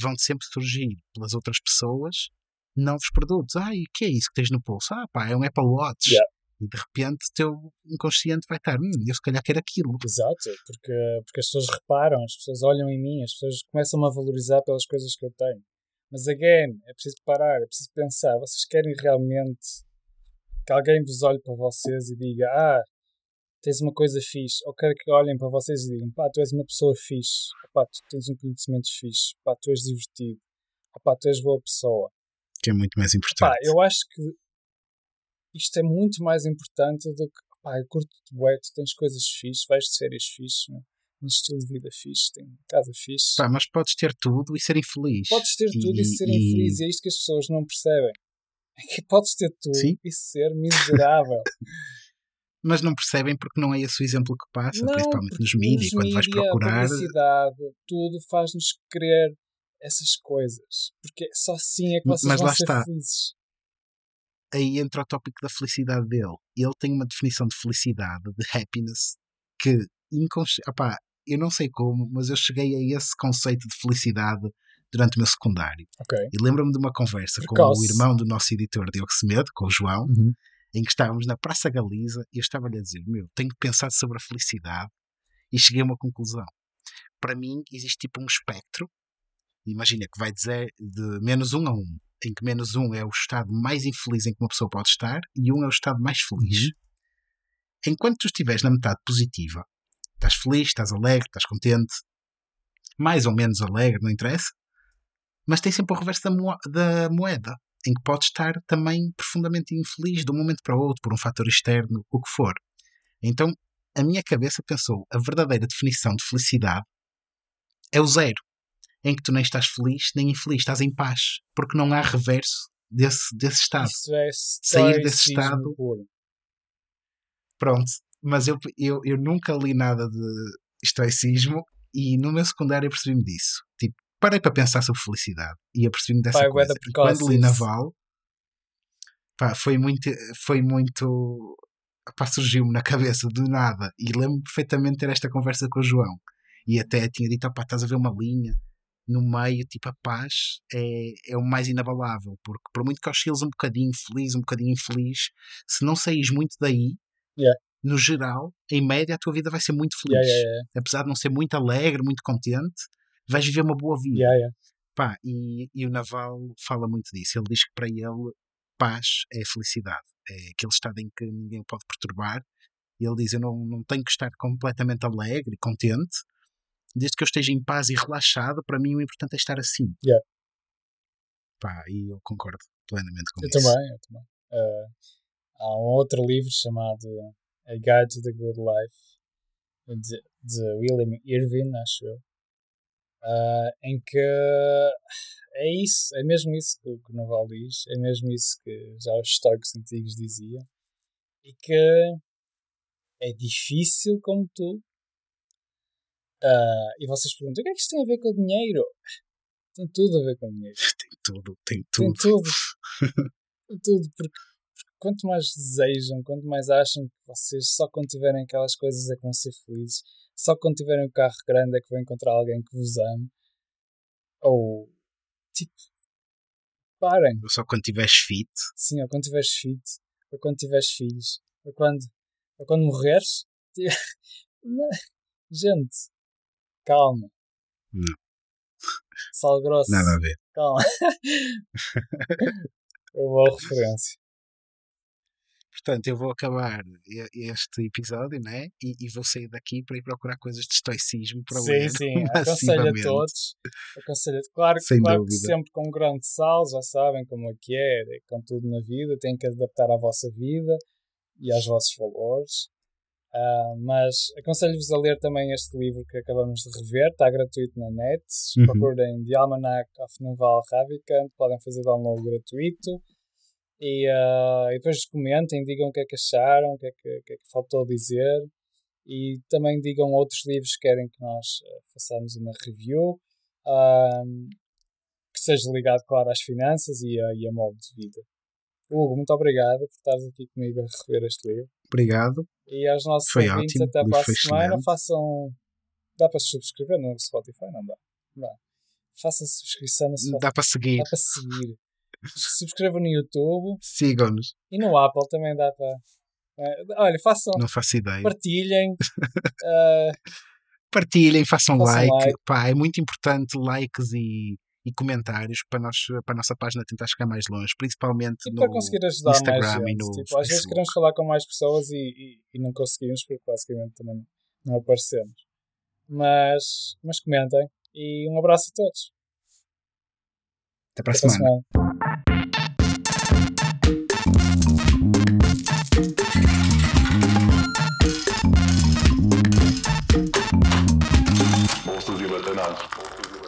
vão sempre surgir pelas outras pessoas novos produtos. Ah, e o que é isso que tens no pulso? Ah, pá, é um Apple Watch. Yeah. E de repente o teu inconsciente vai estar, hum, eu se calhar quero aquilo. Exato, porque, porque as pessoas reparam, as pessoas olham em mim, as pessoas começam a valorizar pelas coisas que eu tenho. Mas, again, é preciso parar, é preciso pensar. Vocês querem realmente que alguém vos olhe para vocês e diga: Ah, tens uma coisa fixe, ou quero que olhem para vocês e digam, pá, tu és uma pessoa fixe, pá, tu tens um conhecimento fixe, pá, tu és divertido, pá, tu és boa pessoa. Que é muito mais importante. Pá, eu acho que isto é muito mais importante do que, pá, eu curto de bué, tu tens coisas fixe, vais de férias fixe, um estilo de vida fixe, tem casa fixe. Pá, mas podes ter tudo e ser infeliz. Podes ter tudo e, e ser e... infeliz, e é isto que as pessoas não percebem. É que podes ter tudo Sim? e ser miserável. mas não percebem porque não é esse o exemplo que passa, não, principalmente nos mídias, quando vais procurar. A publicidade, tudo faz-nos querer essas coisas, porque só assim é que vocês mas vão lá ser está. felizes. Aí entra o tópico da felicidade dele. Ele tem uma definição de felicidade, de happiness, que inconsci... Opá, eu não sei como, mas eu cheguei a esse conceito de felicidade durante o meu secundário. Okay. E lembro-me de uma conversa com o irmão do nosso editor Diogo Semedo, com o João, uhum em que estávamos na Praça Galiza e eu estava-lhe a dizer: Meu, tenho pensado sobre a felicidade e cheguei a uma conclusão. Para mim, existe tipo um espectro. Imagina que vai dizer de menos um a um, em que menos um é o estado mais infeliz em que uma pessoa pode estar e um é o estado mais feliz. Uhum. Enquanto tu estiveres na metade positiva, estás feliz, estás alegre, estás contente, mais ou menos alegre, não interessa, mas tem sempre o reverso da, mo da moeda, em que pode estar também profundamente infeliz de um momento para o outro, por um fator externo, o que for. Então, a minha cabeça pensou, a verdadeira definição de felicidade é o zero, em que tu nem estás feliz nem infeliz, estás em paz, porque não há reverso desse, desse estado. Isso é Sair desse estado puro. Pronto, mas eu, eu, eu nunca li nada de estoicismo e no meu secundário eu percebi-me disso. Tipo, parei para pensar sobre felicidade e apercebi-me dessa é coisa. E quando li. Naval, pá, foi muito, foi muito, pá, surgiu-me na cabeça do nada e lembro-me perfeitamente ter esta conversa com o João e até tinha dito, pá, estás a ver uma linha no meio, tipo, a paz é, é o mais inabalável, porque por muito que osciles um bocadinho feliz, um bocadinho infeliz, se não saís muito daí, Yeah. no geral, em média, a tua vida vai ser muito feliz. Yeah. Apesar de não ser muito alegre, muito contente, vais viver uma boa vida. Pá, e, e o Naval fala muito disso. Ele diz que para ele paz é felicidade. É aquele estado em que ninguém o pode perturbar. E ele diz: Eu não, não tenho que estar completamente alegre e contente. Desde que eu esteja em paz e relaxado, para mim o importante é estar assim. Yeah. Pá, e eu concordo plenamente com Eu isso. também, eu também. Eh, há um outro livro chamado A Guide to the Good Life, de, de William Irving, acho eu, ah, em que é isso, é mesmo isso que, que o Naval diz, é mesmo isso que já os estoicos antigos diziam, e que é difícil como tu. Ah, e vocês perguntam, o que é que isto tem a ver com o dinheiro? Tem tudo a ver com o dinheiro. Tem tudo, tem Tem tudo. tudo. Tem tudo, porque, porque quanto mais desejam, quanto mais acham que vocês só quando tiverem aquelas coisas é que vão ser felizes, só quando tiverem um carro grande é que vão encontrar alguém que vos ame, ou tipo, parem, Só quando tiveres fit, sim, ou quando tiveres fit, ou quando tiveres filhos, ou quando, ou quando morreres, gente, calma. Não. Sal grosso. nada a ver. Calma. Uma boa referência. Portanto, eu vou acabar este episódio, né? E, e vou sair daqui para ir procurar coisas de estoicismo para sim, ler. sim. Aconselho a todos. Aconselho, claro, Sem claro que sempre com um grão de sal, já sabem como é que é, é com tudo na vida, têm que adaptar à vossa vida e aos vossos valores. Ah, mas aconselho-vos a ler também este livro que acabamos de rever, está gratuito na net. Uhum. Procurem The Almanac of Naval Ravikant, podem fazer download gratuito. E, ah, e depois comentem, digam o que é que acharam, o que é que, o que, é que faltou dizer. E também digam outros livros que querem que nós ah, façamos uma review. ah, que seja ligado, claro, às finanças e a, e a modo de vida. Hugo, muito obrigado por estares aqui comigo a rever este livro. Obrigado. E aos nossos Foi ouvintes, ótimo, até para a semana. Façam. Dá para subscrever no Spotify? Não dá. Não dá. Façam subscrição no Spotify. Dá para seguir. Dá para seguir. Subscrevam no YouTube Sigam-nos. e no Apple também dá para. eh, olha, façam. Não faço ideia. Partilhem. eh, Partilhem, façam, Façam like. like. Pá, é muito importante likes e, e comentários para, nós, para a nossa página tentar chegar mais longe, principalmente e no para conseguir ajudar mais Instagram e gente. no Tipo, às vezes Facebook. queremos falar com mais pessoas e, e, e não conseguimos porque basicamente também não aparecemos. Mas, mas comentem e um abraço a todos. Até para a Até para a semana. semana. selecionados.